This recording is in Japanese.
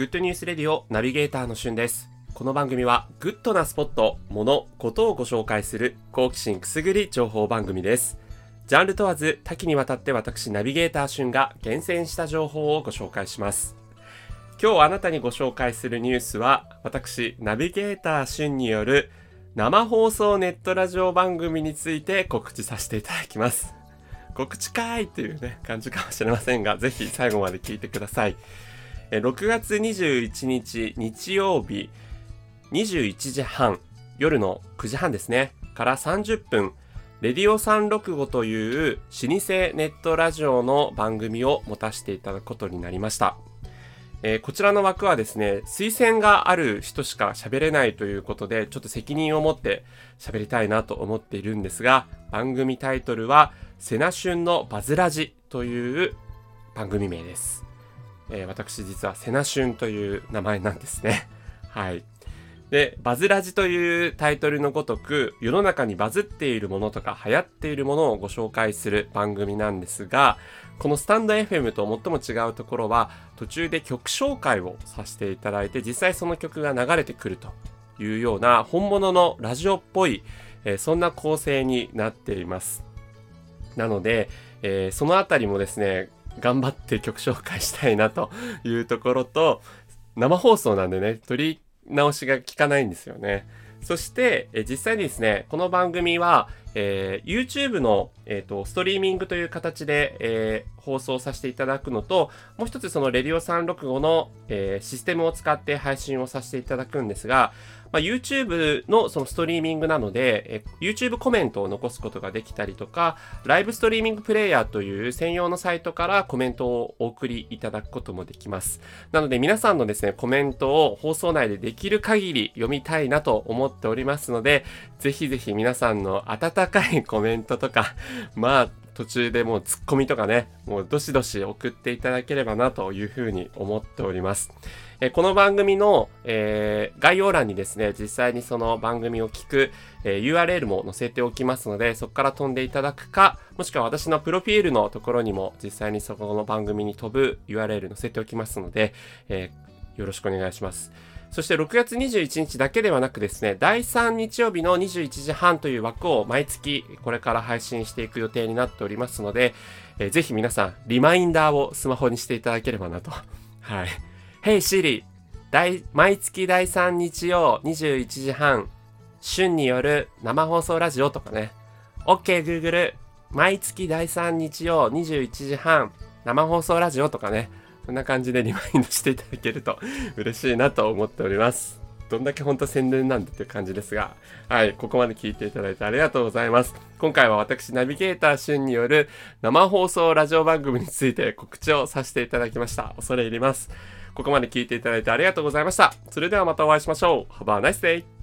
グッドニュースレディオナビゲーターのしゅんです。この番組はグッドなスポット、もの、ことをご紹介する好奇心くすぐり情報番組です。ジャンル問わず多岐にわたって私ナビゲーターしゅんが厳選した情報をご紹介します。今日あなたにご紹介するニュースは私ナビゲーターしゅんによる生放送ネットラジオ番組について告知させていただきます。告知かーいっていうね、感じかもしれませんが、ぜひ最後まで聞いてください。6月21日日曜日21時半、夜の9時半ですね、から30分、レディオ365という老舗ネットラジオの番組を持たせていただくことになりました。えーこちらの枠はですね、推薦がある人しか喋れないということで、ちょっと責任を持って喋りたいなと思っているんですが、番組タイトルは、セナシュンのバズラジという番組名です。えー私実はセナシュンという名前なんですね。はい。で、バズラジというタイトルのごとく、世の中にバズっているものとか流行っているものをご紹介する番組なんですが、このスタンド FM と最も違うところは、途中で曲紹介をさせていただいて、実際その曲が流れてくるというような本物のラジオっぽい、えーそんな構成になっています。なので、えーそのあたりもですね、頑張って曲紹介したいなというところと、生放送なんでね、取り直しが効かないんですよね。そして、え実際にですね、この番組は、えー YouTube の、えーとストリーミングという形で、えー放送させていただくのと、もう一つそのレディオ365の、えーシステムを使って配信をさせていただくんですが、まあ、YouTube のそのストリーミングなので、えー YouTube コメントを残すことができたりとか、ライブストリーミングプレイヤーという専用のサイトからコメントをお送りいただくこともできます。なので皆さんのですね、コメントを放送内でできる限り読みたいなと思っておりますので、ぜひぜひ皆さんの温かいコメントとか、まあ、途中でもうツッコミとかね、もうどしどし送っていただければなというふうに思っております。えこの番組の、えー概要欄にですね、実際にその番組を聞く、えー URL も載せておきますので、そこから飛んでいただくか、もしくは私のプロフィールのところにも実際にそこの番組に飛ぶ URL 載せておきますので、えーよろしくお願いします。そして6月21日だけではなくですね、第3日曜日の21時半という枠を毎月これから配信していく予定になっておりますので、えーぜひ皆さん、リマインダーをスマホにしていただければなと。はい。Hey Siri! 毎月第3日曜21時半、旬による生放送ラジオとかね。OK Google! 毎月第3日曜21時半、生放送ラジオとかね。そんな感じでリマインドしていただけると 嬉しいなと思っております。どんだけ本当宣伝なんだっていう感じですが、はい、ここまで聞いていただいてありがとうございます。今回は私、ナビゲーター旬による生放送ラジオ番組について告知をさせていただきました。恐れ入ります。ここまで聞いていただいてありがとうございました。それではまたお会いしましょう。Have a nice day!